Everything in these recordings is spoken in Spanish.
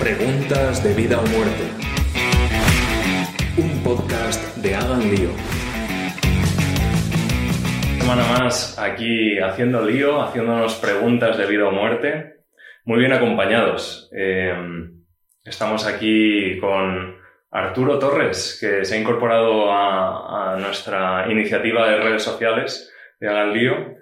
Preguntas de vida o muerte. Un podcast de Hagan Lío. Semana más aquí haciendo lío, haciéndonos preguntas de vida o muerte. Muy bien acompañados. Eh, estamos aquí con Arturo Torres, que se ha incorporado a, a nuestra iniciativa de redes sociales de Hagan Lío.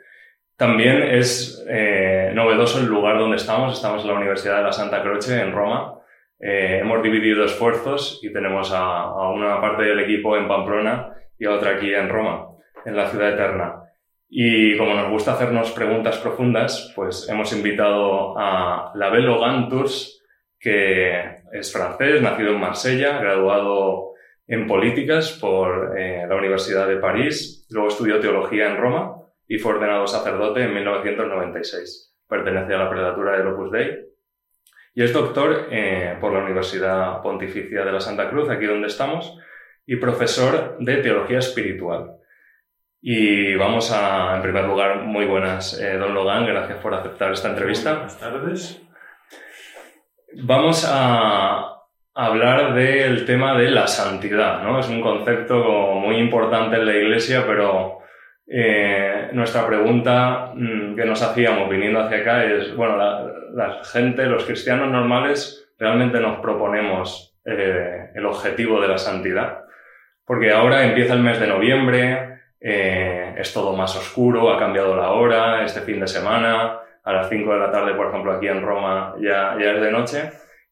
También es eh, novedoso el lugar donde estamos. Estamos en la Universidad de la Santa Croce, en Roma. Eh, hemos dividido esfuerzos y tenemos a, a, una parte del equipo en Pamplona y a otra aquí en Roma, en la ciudad eterna. Y como nos gusta hacernos preguntas profundas, pues hemos invitado a Label Tours, que es francés, nacido en Marsella, graduado en políticas por eh, la Universidad de París, luego estudió teología en Roma y fue ordenado sacerdote en 1996. Pertenece a la predatura del Opus Dei y es doctor eh, por la Universidad Pontificia de la Santa Cruz, aquí donde estamos, y profesor de teología espiritual. Y vamos a, en primer lugar, muy buenas, eh, don Logan, gracias por aceptar esta entrevista. Buenas tardes. Vamos a hablar del tema de la santidad, ¿no? Es un concepto muy importante en la Iglesia, pero eh, nuestra pregunta mm, que nos hacíamos viniendo hacia acá es, bueno, la, gente, los cristianos normales, realmente nos proponemos eh, el objetivo de la santidad. Porque ahora empieza el mes de noviembre, eh, es todo más oscuro, ha cambiado la hora, este fin de semana, a las 5 de la tarde, por ejemplo, aquí en Roma ya, ya es de noche.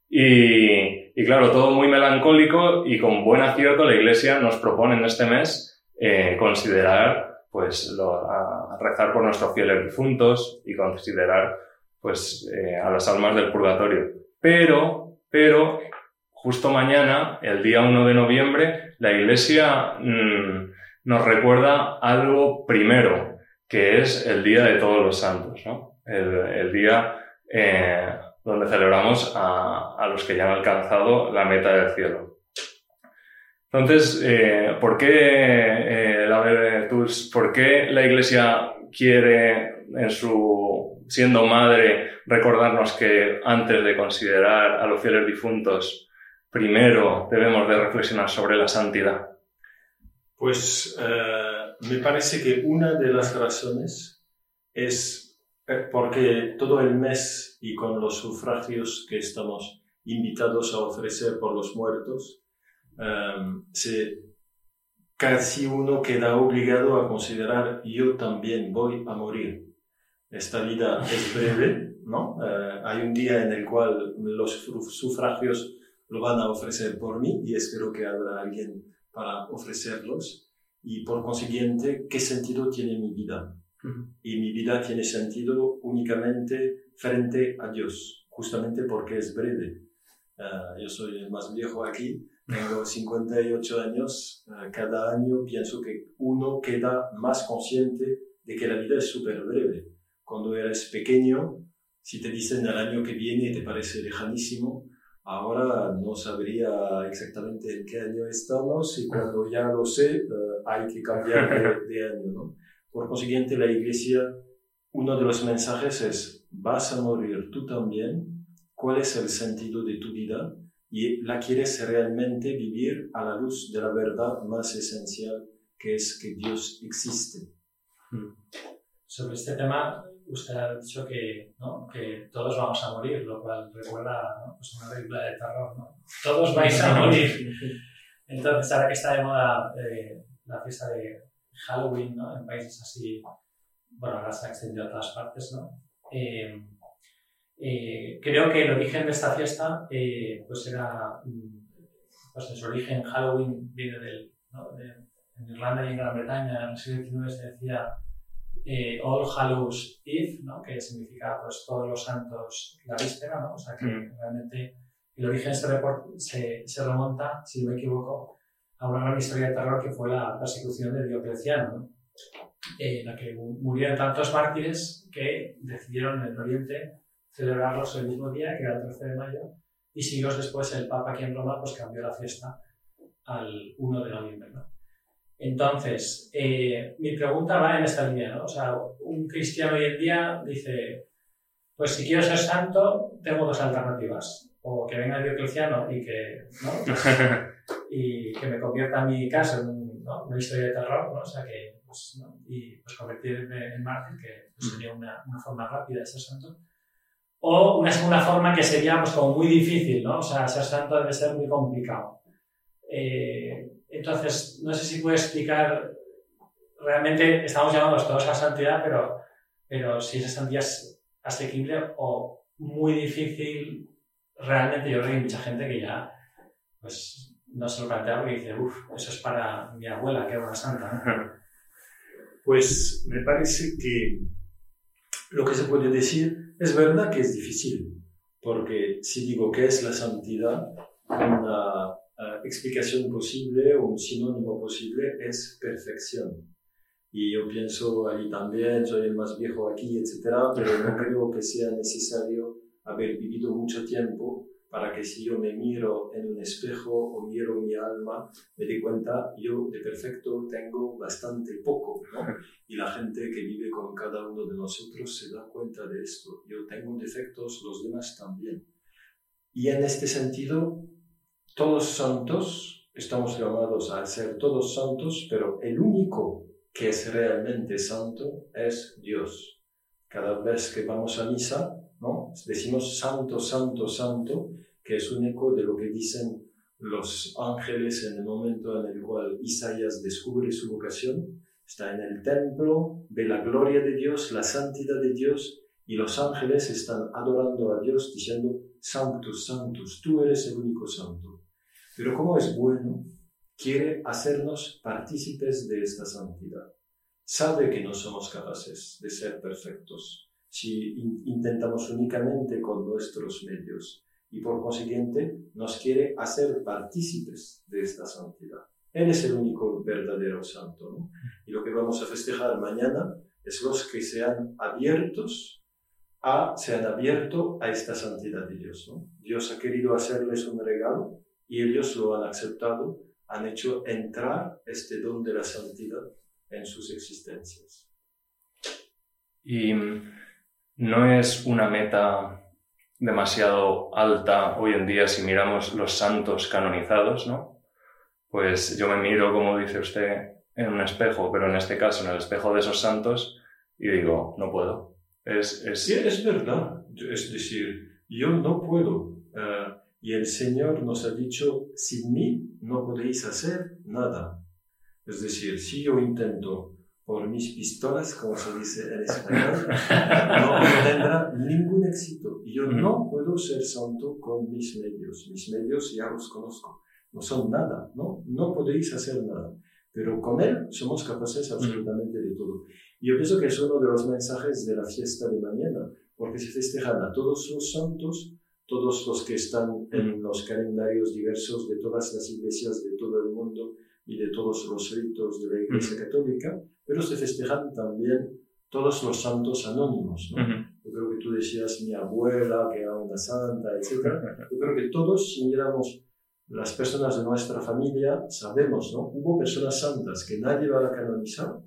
Y, claro, todo muy melancólico y con buen acierto la Iglesia nos propone en este mes considerar pues lo, a, rezar por nuestros fieles difuntos y considerar pues eh, a las almas del purgatorio. Pero, pero, justo mañana, el día 1 de noviembre, la Iglesia mmm, nos recuerda algo primero, que es el Día de Todos los Santos, ¿no? El, el día eh, donde celebramos a, a, los que ya han alcanzado la meta del cielo. Entonces, eh, ¿por, qué, eh, la, ¿por qué la Iglesia quiere, en su, siendo madre, recordarnos que antes de considerar a los fieles difuntos, primero debemos de reflexionar sobre la santidad? Pues eh, me parece que una de las razones es porque todo el mes y con los sufragios que estamos invitados a ofrecer por los muertos, um, se, casi uno queda obligado a considerar yo también voy a morir. Esta vida es breve, ¿no? Uh, hay un día en el cual los sufragios lo van a ofrecer por mí y espero que habrá alguien para ofrecerlos. Y por consiguiente, ¿qué sentido tiene mi vida? Uh -huh. Y mi vida tiene sentido únicamente frente a Dios, justamente porque es breve. Uh, yo soy el más viejo aquí, tengo 58 años, cada año pienso que uno queda más consciente de que la vida es súper breve. Cuando eres pequeño, si te dicen el año que viene te parece lejanísimo, ahora no sabría exactamente en qué año estamos y cuando ya lo sé, uh, hay que cambiar de, de año. ¿no? Por consiguiente, la iglesia, uno de los mensajes es, vas a morir tú también, ¿cuál es el sentido de tu vida? Y la quieres realmente vivir a la luz de la verdad más esencial, que es que Dios existe. Hmm. Sobre este tema, usted ha dicho que, ¿no? que todos vamos a morir, lo cual recuerda ¿no? pues una película de terror. ¿no? Todos vais a morir. Entonces, ahora que está de moda eh, la fiesta de Halloween en países así, bueno, ahora se ha extendido a todas partes, ¿no? Eh, eh, creo que el origen de esta fiesta, eh, pues era, pues en su origen Halloween viene del, ¿no? de, en Irlanda y en Gran Bretaña en el siglo XIX se decía eh, All Hallows Eve, ¿no? que significa pues todos los santos la víspera, ¿no? o sea que mm. realmente el origen se, se, se, remonta, si no me equivoco, a una gran historia de terror que fue la persecución de Diocleciano, ¿no? en la que murieron tantos mártires que decidieron en el Oriente celebrarlos el mismo día, que era el 13 de mayo, y siglos después el Papa aquí en Roma pues cambió la fiesta al 1 de noviembre. ¿no? Entonces, eh, mi pregunta va en esta línea, ¿no? O sea, un cristiano hoy en día dice, pues si quiero ser santo, tengo dos alternativas. o que venga Diocleciano y que, ¿no? Y que me convierta mi caso en una historia de terror, ¿no? O sea, que, pues, ¿no? y pues convertirme en mártir, que pues, sería una, una, forma rápida de ser santo. O una segunda forma que sería pues como muy difícil, ¿no? O sea, ser santo debe ser muy complicado. Eh, entonces, no sé si puedo explicar, realmente estamos llamados todos a santidad, pero, pero si esa santidad es asequible o muy difícil, realmente yo creo que hay mucha gente que ya pues, no se lo plantea porque dice, uff, eso es para mi abuela, que era una santa. Pues me parece que lo que se puede decir es verdad que es difícil, porque si digo que es la santidad, una uh, explicación posible o un sinónimo posible es perfección. Y yo pienso ahí también, soy el más viejo aquí, etcétera, pero no creo que sea necesario haber vivido mucho tiempo para que si yo me miro en un espejo o miro mi alma, me dé cuenta, yo de perfecto tengo bastante poco, ¿no? Y la gente que vive con cada uno de nosotros se da cuenta de esto. Yo tengo defectos, los demás también. Y en este sentido, todos santos, estamos llamados a ser todos santos, pero el único que es realmente santo es Dios. Cada vez que vamos a misa, ¿no? decimos santo, santo, santo, que es un eco de lo que dicen los ángeles en el momento en el cual Isaías descubre su vocación. Está en el templo, ve la gloria de Dios, la santidad de Dios, y los ángeles están adorando a Dios diciendo, Santos, Santos, tú eres el único santo. Pero como es bueno, quiere hacernos partícipes de esta santidad. Sabe que no somos capaces de ser perfectos si intentamos únicamente con nuestros medios y por consiguiente nos quiere hacer partícipes de esta santidad. Él es el único verdadero santo. ¿no? Y lo que vamos a festejar mañana es los que sean abiertos a, se han abierto a esta santidad de Dios. ¿no? Dios ha querido hacerles un regalo y ellos lo han aceptado, han hecho entrar este don de la santidad en sus existencias. Y no es una meta demasiado alta hoy en día si miramos los santos canonizados, ¿no? Pues yo me miro, como dice usted, en un espejo, pero en este caso en el espejo de esos santos y digo, no puedo. Es, es... Sí, es verdad. Es decir, yo no puedo. Uh, y el Señor nos ha dicho, sin mí no podéis hacer nada. Es decir, si yo intento por mis pistolas, como se dice en español, no, tendrá ningún éxito. Y yo no puedo ser santo con mis medios. Mis medios ya los conozco. No son nada, ¿no? No podéis hacer nada. Pero con Él somos capaces absolutamente de todo. Y yo pienso que es uno de los mensajes de la fiesta de mañana, porque se festejan a todos los santos, todos los que están en los calendarios diversos de todas las iglesias de todo el mundo y de todos los ritos de la Iglesia Católica, pero se festejan también todos los santos anónimos. ¿no? Yo creo que tú decías mi abuela, que era una santa, etc. Yo creo que todos, si miramos las personas de nuestra familia, sabemos, ¿no? Hubo personas santas que nadie va a canonizar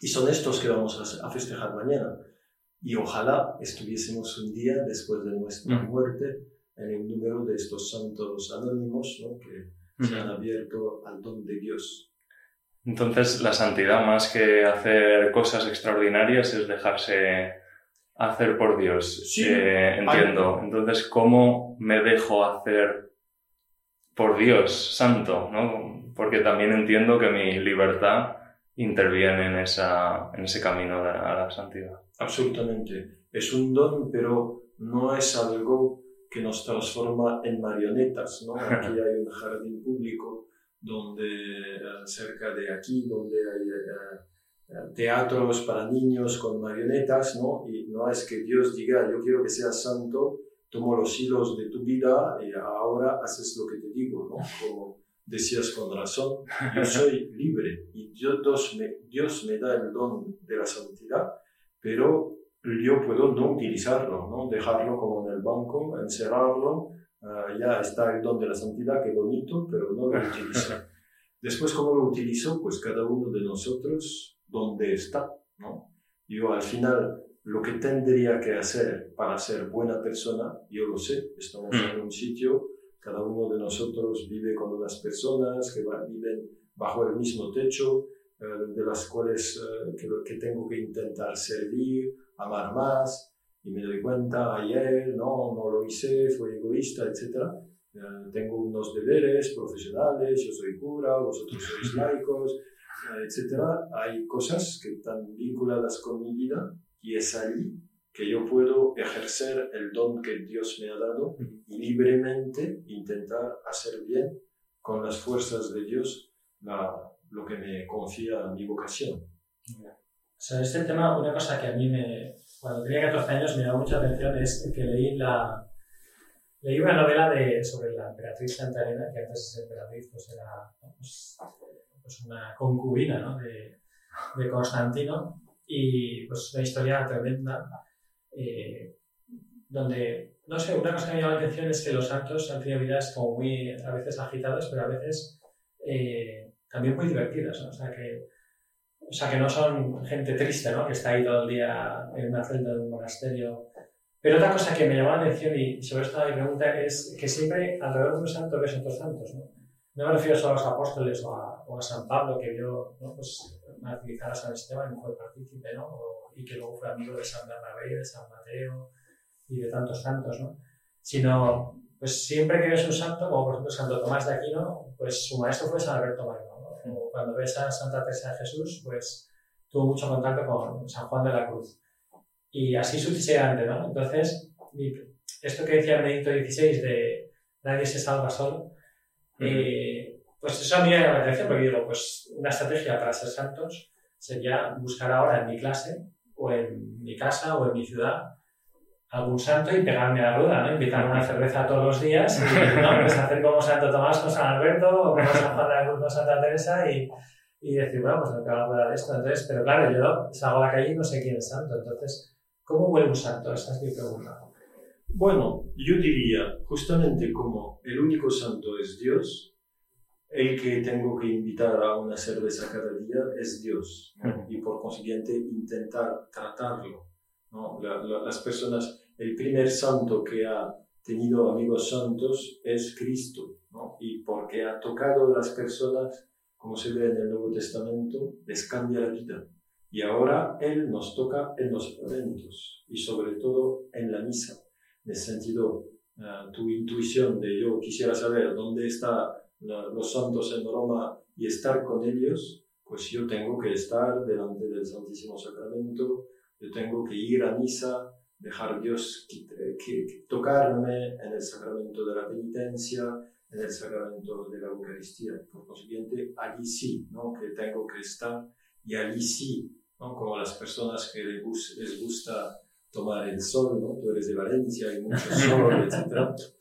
y son estos que vamos a festejar mañana. Y ojalá estuviésemos un día después de nuestra muerte en el número de estos santos anónimos ¿no? que se han abierto al don de Dios. Entonces, la santidad, más que hacer cosas extraordinarias, es dejarse hacer por Dios. Sí, eh, entiendo. Entonces, ¿cómo me dejo hacer por Dios santo? ¿no? Porque también entiendo que mi libertad interviene en, esa, en ese camino a la santidad. Absolutamente. Es un don, pero no es algo que nos transforma en marionetas. ¿no? Aquí hay un jardín público donde eh, cerca de aquí, donde hay eh, teatros para niños con marionetas, ¿no? Y no es que Dios diga, yo quiero que seas santo, tomo los hilos de tu vida y ahora haces lo que te digo, ¿no? Como decías con razón, yo soy libre y Dios me, Dios me da el don de la santidad pero yo puedo no utilizarlo, ¿no? dejarlo como en el banco, encerrarlo, uh, ya está el don de la santidad, qué bonito, pero no lo utilizo. Después, ¿cómo lo utilizo? Pues cada uno de nosotros, donde está. ¿no? Yo al final lo que tendría que hacer para ser buena persona, yo lo sé, estamos Mm. en un sitio, cada uno de nosotros vive con unas personas que va- viven bajo el mismo techo, eh, de las cuales eh, que, que tengo que intentar servir, amar más, y me doy cuenta ayer, no, no lo hice, fue egoísta, etc. Eh, tengo unos deberes profesionales, yo soy cura, vosotros sois laicos, eh, etc. Hay cosas que están vinculadas con mi vida y es allí que yo puedo ejercer el don que Dios me ha dado y libremente intentar hacer bien con las fuerzas de Dios la- lo que me confía mi vocación. Sobre este tema, una cosa que a mí me, cuando tenía 14 años me llamó mucha atención es que leí la leí una novela de, sobre la emperatriz Santa Elena, que antes de emperatriz pues era pues, pues una concubina ¿no? de, de Constantino y pues una historia tremenda eh, donde, no sé, una cosa que me llama la atención es que los santos han tenido vidas como muy, a veces agitadas, pero a veces eh, también muy divertidas, ¿no? O sea, que, o sea, que no son gente triste, ¿no? Que está ahí todo el día en una celda de un monasterio. Pero otra cosa que me llamó la atención y sobre esto mi pregunta es que siempre alrededor de un santo ves otros santos, ¿no? No me refiero solo a los apóstoles o a, o a San Pablo, que vio ¿no? pues, martirizar a San Esteban y fue partícipe, ¿no? O- y que luego fue amigo de San Bernabé, de San Mateo y de tantos santos, ¿no? Sino, pues siempre que ves un santo, como por ejemplo Santo Tomás de Aquino, pues su maestro fue San Alberto Magno, ¿no? O cuando ves a Santa Teresa de Jesús, pues tuvo mucho contacto con San Juan de la Cruz. Y así sucesivamente, ¿no? Entonces, esto que decía Benedicto XVI de nadie se salva solo, eh, pues eso a mí me llama la atención porque digo, pues una estrategia para ser santos sería buscar ahora en mi clase o en mi casa o en mi ciudad algún santo y pegarme a la rueda, ¿no? Invitarme a una cerveza todos los días y ¿no? pues hacer como Santo Tomás con San Alberto o como San Juan de la Cruz con Santa Teresa y, y decir, bueno, pues me pego a la rueda de esto. Entonces, pero claro, yo salgo a la calle y no sé quién es santo. Entonces, ¿cómo huele un santo? Esa es mi pregunta. Bueno, yo diría, justamente como el único santo es Dios, el que tengo que invitar a una cerveza cada día es Dios, y por consiguiente intentar tratarlo. ¿no? La- la- las personas, el primer santo que ha tenido amigos santos es Cristo, ¿no? y porque ha tocado a las personas, como se ve en el Nuevo Testamento, les cambia la vida. Y ahora Él nos toca en los eventos y sobre todo en la misa en ese sentido, eh, tu intuición de yo quisiera saber dónde están los santos en Roma y estar con ellos, pues yo tengo que estar delante del Santísimo Sacramento, yo tengo que ir a misa, dejar Dios eh, que, que tocarme en el sacramento de la penitencia, en el sacramento de la Eucaristía. Por consiguiente, allí sí, ¿no? que tengo que estar y allí sí, ¿no? como las personas que les gus- les gusta tomar el sol, ¿no? Tú eres de Valencia, hay mucho sol, etc.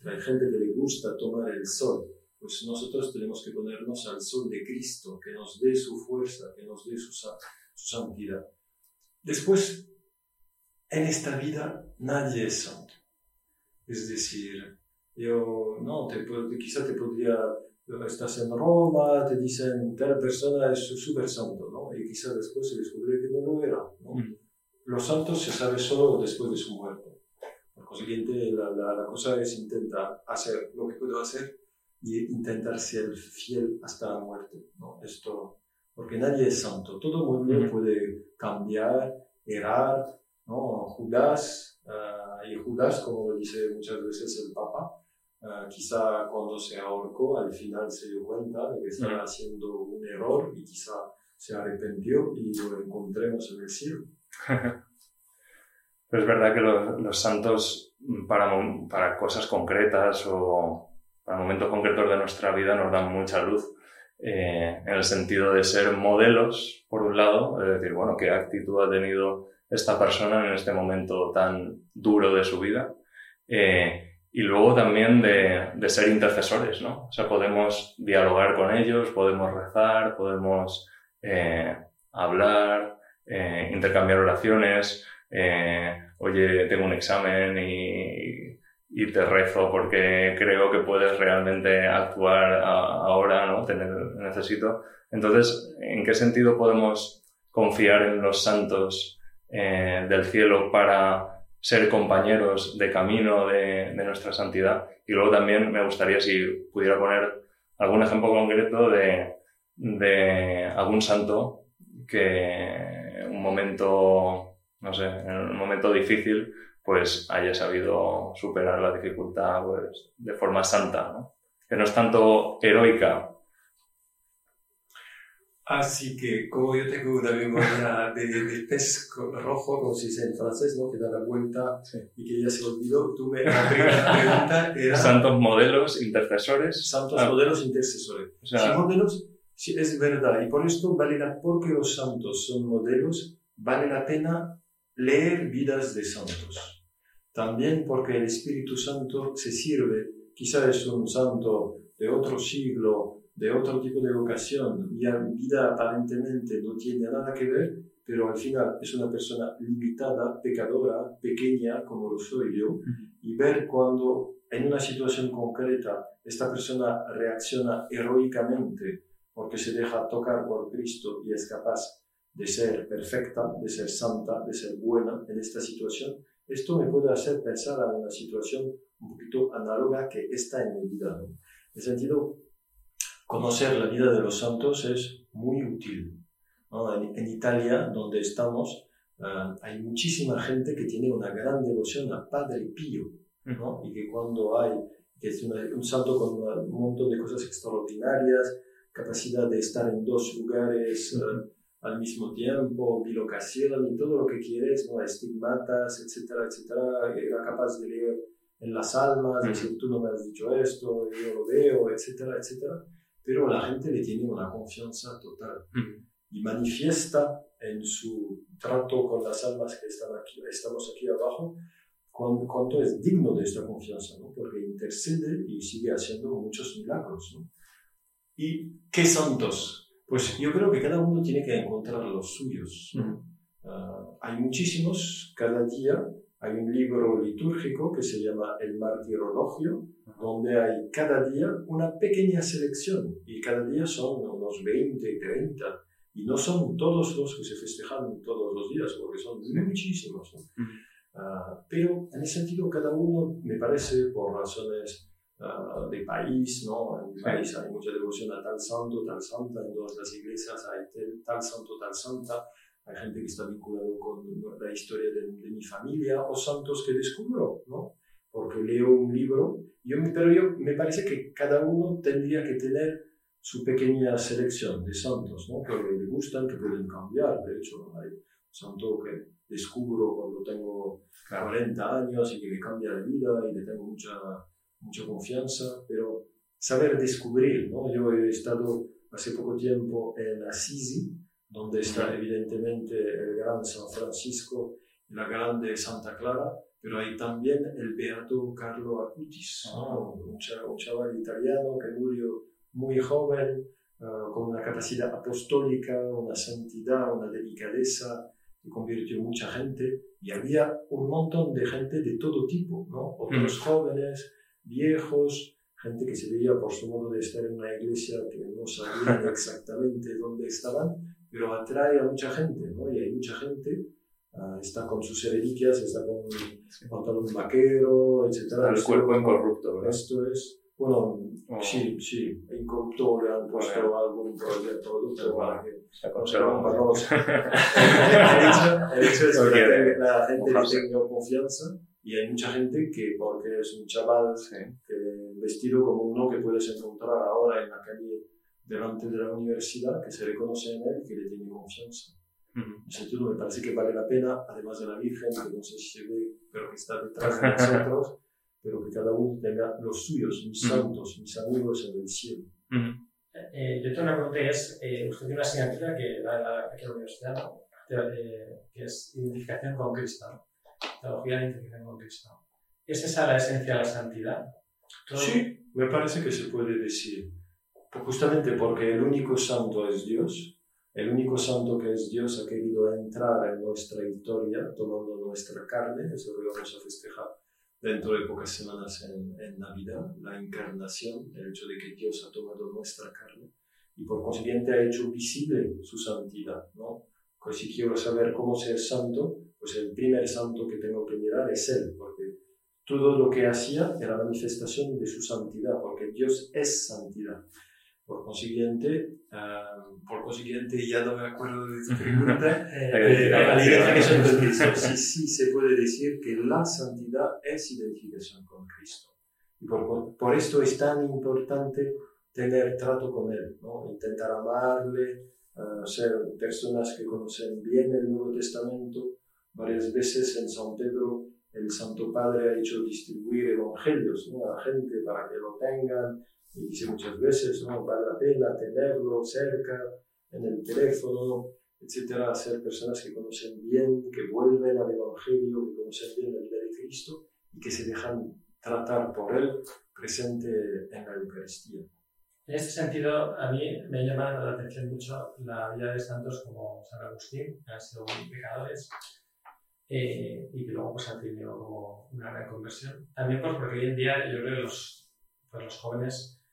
Hay gente que le gusta tomar el sol. Pues nosotros tenemos que ponernos al sol de Cristo, que nos dé su fuerza, que nos dé su, su santidad. Después, en esta vida nadie es santo. Es decir, yo, no, te, quizá te podría, estás en Roma, te dicen, tal persona es súper santo, ¿no? Y quizá después se descubre que no lo era, ¿no? Mm. Los santos se sabe solo después de su muerte. Por consiguiente, la, la, la cosa es intentar hacer lo que puedo hacer y intentar ser fiel hasta la muerte. ¿no? Esto, porque nadie es santo. Todo el mundo Ujú. puede cambiar, errar. ¿No? Judas, ah, y Judas, como lo dice muchas veces el Papa, ah, quizá cuando se ahorcó, al final se dio cuenta de que estaba Ujú. haciendo un error y quizá se arrepintió y lo encontremos en el cielo. Pero es verdad que los, los santos mm, para, para cosas concretas o para momentos concretos de nuestra vida nos dan mucha luz. Eh, en el sentido de ser modelos, por un lado, es decir, bueno, qué actitud ha tenido esta persona en este momento tan duro de su vida. eh, y luego también de, ser intercesores, ¿no? O sea, podemos dialogar con ellos, podemos rezar, podemos eh, hablar, intercambiar oraciones, oye, tengo un examen y, y te rezo porque creo que puedes realmente actuar ahora, ¿no? Te ne- necesito. Entonces, ¿en qué sentido podemos confiar en los santos eh, del cielo para ser compañeros de camino de, nuestra santidad. Y luego también me gustaría si pudiera poner algún ejemplo concreto de, de algún santo que un momento, no sé, en un momento difícil, pues haya sabido superar la dificultad pues, de forma santa, ¿no? que no es tanto heroica. Así que, como yo tengo una memoria de, de pez rojo, como se dice en francés, ¿no? que da la vuelta y que ya se olvidó, tú me, la pregunta era... Santos modelos intercesores. Santos ah. modelos intercesores. O sea, modelos, sí, es verdad, y por esto vale la, porque los santos son modelos, vale la pena leer vidas de santos. También porque el Espíritu Santo se sirve, quizás es un santo de otro siglo, de otro tipo de vocación, y vida aparentemente no tiene nada que ver, pero al final es una persona limitada, pecadora, pequeña, como lo soy yo, y ver cuando en una situación concreta esta persona reacciona heroicamente porque se deja tocar por Cristo y es capaz de ser perfecta, de ser santa, de ser buena en esta situación, esto me puede hacer pensar en una situación un poquito análoga que está en mi vida. En el sentido, conocer la vida de los santos es muy útil. En, Italia, donde estamos, ah, hay muchísima gente que tiene una gran devoción a Padre Pío, ¿no? y que cuando hay, que es un santo con un montón de cosas extraordinarias, capacidad de estar en dos lugares ah, al mismo tiempo, bilocación y todo lo que quieres, ¿no? estigmatas, etcétera, etcétera, era capaz de leer en las almas, decir, tú no me has dicho esto, yo lo veo, etcétera, etcétera, pero la gente le tiene una confianza total y manifiesta en su trato con las almas que están aquí, estamos aquí abajo, cuánto es digno de esta confianza, ¿no? porque intercede y sigue haciendo muchos milagros. ¿no? ¿Y qué santos? Pues yo creo que cada uno tiene que encontrar los suyos. Ah, hay muchísimos, cada día hay un libro litúrgico que se llama El Martirologio, donde hay cada día una pequeña selección y cada día son unos 20, 30 y no son todos los que se festejan todos los días porque son muchísimos. Ah, pero en ese sentido cada uno me parece por razones uh, de país, ¿no? En mi país hay mucha devoción a tal santo, tal santa, en todas las iglesias hay tal santo, tal santa, hay gente que está vinculado con la historia de, mi familia o santos que descubro, ¿no? Porque leo un libro, yo, pero yo, me parece que cada uno tendría que tener su pequeña selección de santos, ¿no? Que le gustan, que pueden cambiar, de hecho, hay santo que descubro cuando tengo 40 años y que me cambia la vida y le tengo mucha mucha confianza, pero saber descubrir, ¿no? Yo he estado hace poco tiempo en Assisi, donde está evidentemente el gran San Francisco y la grande Santa Clara, pero hay también el beato Carlo Acutis, ah. un, chaval italiano que murió muy joven, ah, con una capacidad apostólica, una santidad, una delicadeza, que convirtió mucha gente, y había un montón de gente de todo tipo, ¿no? Otros jóvenes, viejos, gente que se veía por su modo de estar en una iglesia que no sabían exactamente dónde estaban, pero atrae a mucha gente, ¿no? Y hay mucha gente, uh, está con sus reliquias, está con sí. pantalón vaquero, etc. El cuerpo incorrupto, ¿verdad? Esto es, bueno, oh. sí, sí, incorrupto le han puesto bueno. algún producto para que se conserva un poco. el hecho es que la gente tenga confianza y hay mucha gente que, porque es un chaval que, vestido como uno que puedes encontrar ahora en la calle delante de la universidad, que se reconoce en él y que le tiene confianza. En ese sentido, me parece que vale la pena, además de la Virgen, que no sé si se ve, pero que está detrás de nosotros, pero que cada uno tenga los suyos, mis santos, mis amigos en el cielo. Eh, yo tengo una pregunta es, eh, usted tiene una asignatura que da aquí en la universidad, eh, que es identificación con Cristo teología de identificación con Cristo. ¿Es esa la esencia de la santidad? Sí, me parece que se puede decir. Justamente porque el único santo es Dios, el único santo que es Dios ha querido entrar en nuestra historia tomando nuestra carne, eso lo vamos a festejar dentro de pocas semanas en, en, Navidad, la encarnación, el hecho de que Dios ha tomado nuestra carne y por consiguiente ha hecho visible su santidad. ¿no? Pues si quiero saber cómo ser santo, pues el primer santo que tengo que mirar es él, porque todo lo que hacía era manifestación de su santidad, porque Dios es santidad. Por consiguiente, ah, por consiguiente, ya no me acuerdo de tu pregunta, eh, identificación con Cristo. Sí, sí se puede decir que la santidad es identificación con Cristo. Y por, por esto es tan importante tener trato con Él, ¿no? intentar amarle, uh, ser personas que conocen bien el Nuevo Testamento. Varias veces en San Pedro el Santo Padre ha hecho distribuir evangelios ¿no? a la gente para que lo tengan. Y dice muchas veces, ¿no? vale la pena tenerlo cerca, en el teléfono, etcétera, ser personas que conocen bien, que vuelven al Evangelio, que conocen bien la vida de Cristo y que se dejan tratar por Él presente en la Eucaristía. En este sentido, a mí me llama la atención mucho la vida de santos como San Agustín, que han sido muy pecadores eh, y que luego pues, han tenido como una gran conversión. También pues, porque hoy en día yo creo que los, pues, los jóvenes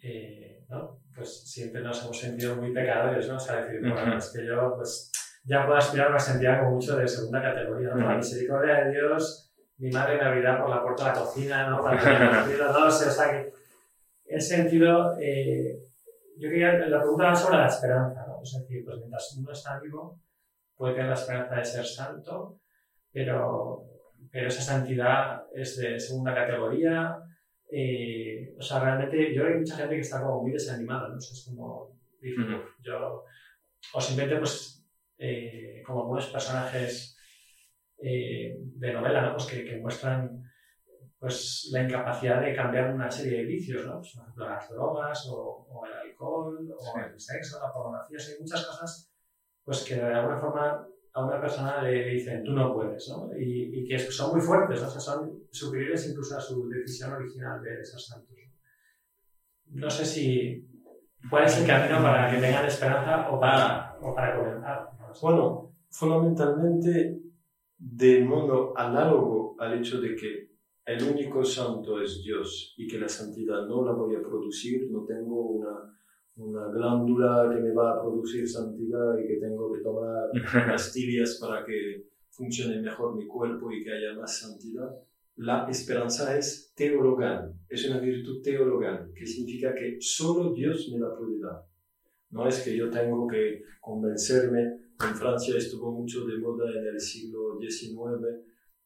eh, ¿no? pues siempre nos hemos sentido muy pecadores, ¿no? O sea, decir, bueno, es que yo pues ya puedo aspirar a una sentida como mucho de segunda categoría, ¿no? La misericordia de Dios, mi madre me abrirá por la puerta de la cocina, ¿no? Para que no sé, o sea que en ese sentido, eh, yo quería, la pregunta va sobre la esperanza, ¿no? Es decir, pues mientras uno está vivo, puede tener la esperanza de ser santo, pero, pero esa santidad es de segunda categoría. Eh, o sea, realmente yo creo que hay mucha gente que está como muy desanimada, ¿no? es como, yo, o simplemente, pues, eh, como algunos personajes de novela, ¿no? Pues que, que muestran pues la incapacidad de cambiar una serie de vicios, ¿no? Pues, por ejemplo, las drogas o, el alcohol o el sexo, la pornografía, hay muchas cosas pues que de alguna forma a una persona le dicen tú no puedes, ¿no? Y, y que son muy fuertes, ¿no? O sea, son superiores incluso a su decisión original de ser santos. No sé si cuál es el camino para que tengan esperanza o para, o para comenzar. Bueno, fundamentalmente de modo análogo al hecho de que el único santo es Dios y que la santidad no la voy a producir, no tengo una, una glándula que me va a producir santidad y que tengo que tomar pastillas para que funcione mejor mi cuerpo y que haya más santidad. La esperanza es teologal, es una virtud teologal, que significa que solo Dios me la puede dar. No es que yo tengo que convencerme, en Francia estuvo mucho de moda en el siglo XIX,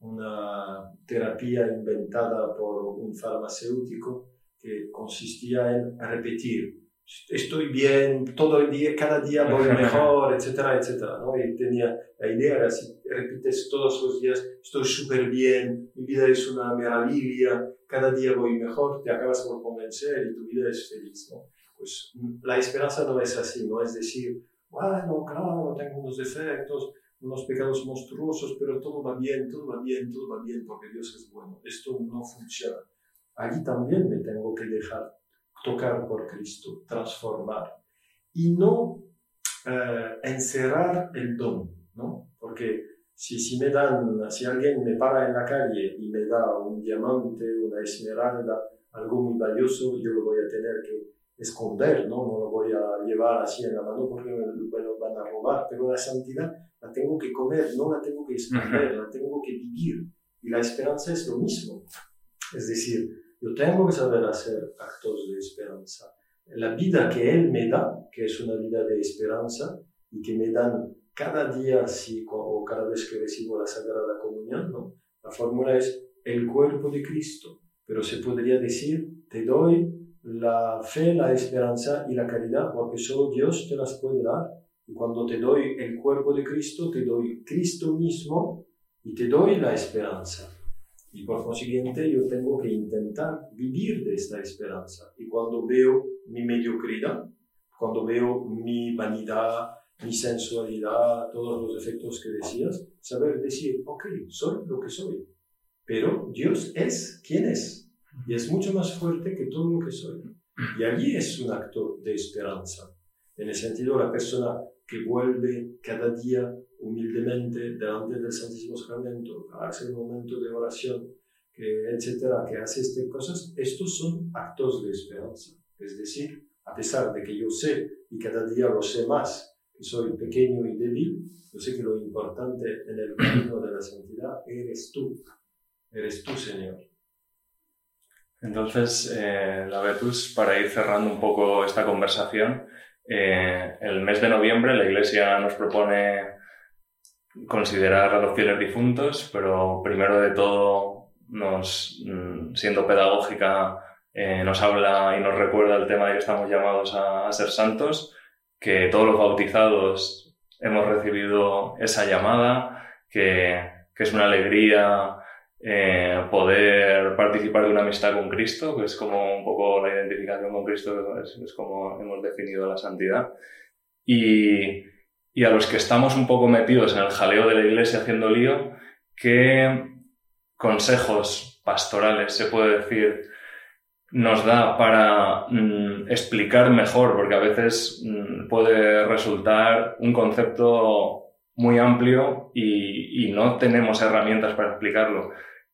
una terapia inventada por un farmacéutico que consistía en repetir, estoy bien, todo el día, cada día voy mejor, etcétera, etcétera, ¿no? Y tenía, la idea era, si repites todos los días, estoy súper bien, mi vida es una maravilla, cada día voy mejor, te acabas por convencer y tu vida es feliz, ¿no? Pues la esperanza no es así, no es decir, bueno, claro, tengo unos defectos, unos pecados monstruosos, pero todo va bien, todo va bien, todo va bien, porque Dios es bueno. Esto no funciona. Allí también me tengo que dejar tocar por Cristo, transformar. Y no eh, encerrar el don, ¿no? Porque si, si me dan, si alguien me para en la calle y me da un diamante, una esmeralda, algo muy valioso, yo lo voy a tener que esconder, ¿no? No lo voy a llevar así en la mano porque me, lo van a robar, pero la santidad la tengo que comer, no la tengo que esconder, la tengo que vivir. Y la esperanza es lo mismo. Es decir, yo tengo que saber hacer actos de esperanza. La vida que Él me da, que es una vida de esperanza y que me dan cada día o cada vez que recibo la Sagrada Comunión, ¿no? la fórmula es el cuerpo de Cristo. Pero se podría decir, te doy la fe, la esperanza y la caridad, porque solo Dios te las puede dar y cuando te doy el cuerpo de Cristo, te doy Cristo mismo y te doy la esperanza. Y por consiguiente yo tengo que intentar vivir de esta esperanza. Y cuando veo mi mediocridad, cuando veo mi vanidad, mi sensualidad, todos los efectos que decías, saber decir, ok, soy lo que soy. Pero Dios es quien es. Y es mucho más fuerte que todo lo que soy. Y allí es un acto de esperanza. En el sentido, la persona que vuelve cada día humildemente delante del Santísimo Sacramento para hacer un momento de oración, que, etcétera, que hace estas cosas, estos son actos de esperanza. Es decir, a pesar de que yo sé y cada día lo sé más, que soy pequeño y débil, yo sé que lo importante en el camino de la santidad eres tú, eres tú, Señor. Entonces, eh, la Betus, para ir cerrando un poco esta conversación, eh, el mes de noviembre la Iglesia nos propone considerar a los fieles difuntos, pero primero de todo, nos, mm, siendo pedagógica, eh, nos habla y nos recuerda el tema de que estamos llamados a, ser santos, que todos los bautizados hemos recibido esa llamada, que, que es una alegría eh, poder participar de una amistad con Cristo, que es como un poco la identificación con Cristo, es, como hemos definido la santidad. Y, y, a los que estamos un poco metidos en el jaleo de la iglesia haciendo lío, ¿qué consejos pastorales se puede decir nos da para mm, explicar mejor? Porque a veces mm, puede resultar un concepto muy amplio y, no tenemos herramientas para explicarlo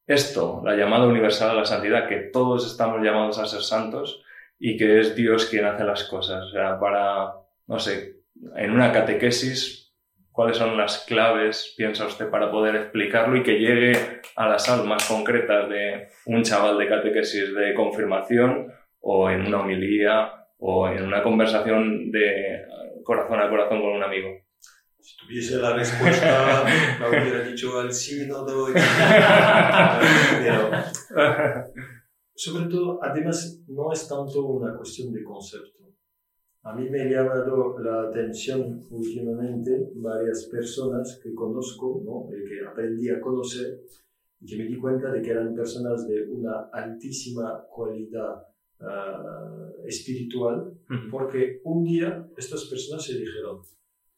esto, la llamada universal a la santidad, que todos estamos llamados a ser santos y que es Dios quien hace las cosas. O para, no sé, en una catequesis, ¿cuáles son las claves, piensa usted, para poder explicarlo y que llegue a las almas concretas de un chaval de catequesis de confirmación o en una homilía o en una conversación de corazón a corazón con un amigo? Si tuviese la respuesta, la hubiera dicho al sínodo. Pero, sobre todo, además, no es tanto una cuestión de concepto. A mí me ha llamado la atención últimamente varias personas que conozco, ¿no? que aprendí a conocer, y que me di cuenta de que eran personas de una altísima cualidad uh, espiritual, porque un día estas personas se dijeron,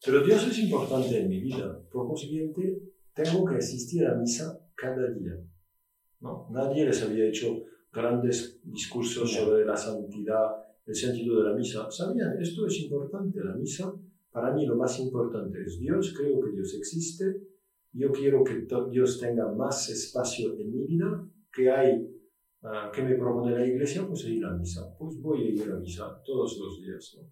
pero Dios es importante en mi vida. Por consiguiente, tengo que asistir a misa cada día. ¿no? Nadie les había hecho grandes discursos sobre la santidad, el sentido de la misa. Sabían, esto es importante, la misa. Para mí lo más importante es Dios, creo que Dios existe. Yo quiero que Dios tenga más espacio en mi vida. que hay? Uh, ¿Qué me propone la iglesia? Pues ir a misa. Pues voy a ir a misa todos los días. ¿no?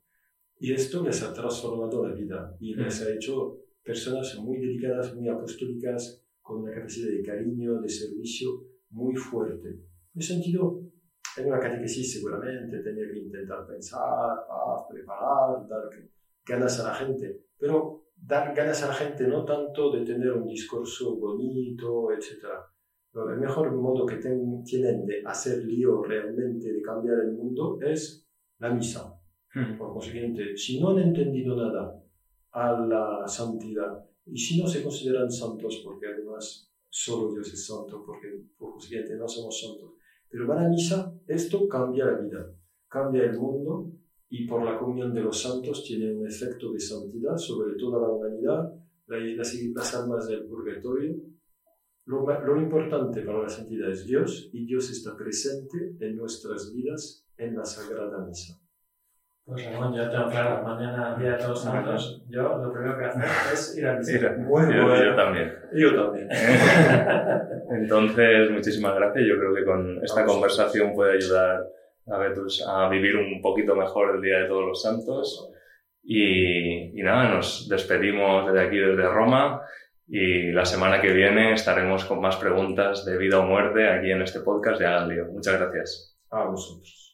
Y esto les ha transformado la vida y les ha hecho personas muy dedicadas, muy apostólicas, con una capacidad de cariño, de servicio muy fuerte. En ese sentido, en una catequesis seguramente tener que intentar pensar, preparar, dar ganas a la gente, pero dar ganas a la gente no tanto de tener un discurso bonito, etc. el mejor modo que tienen de hacer lío realmente, de cambiar el mundo, es la misa por consiguiente, si no han entendido nada a la santidad y si no se consideran santos, porque además solo Dios es santo, porque por consiguiente no somos santos, pero van a misa, esto cambia la vida, cambia el mundo y por la comunión de los santos tiene un efecto de santidad sobre toda la humanidad, las, las almas del purgatorio. Lo, lo importante para la santidad es Dios y Dios está presente en nuestras vidas en la Sagrada Misa. Pues Ramón, yo tengo claro, mañana, día de todos santos, yo lo primero que hacer es ir a misa. Muy yo, yo también. Yo también. Entonces, muchísimas gracias. Yo creo que con esta conversación puede ayudar a Betus a vivir un poquito mejor el Día de Todos los Santos. Y, y nada, nos despedimos desde aquí, desde Roma. Y la semana que viene estaremos con más preguntas de vida o muerte aquí en este podcast de Agalio. Muchas gracias. A vosotros.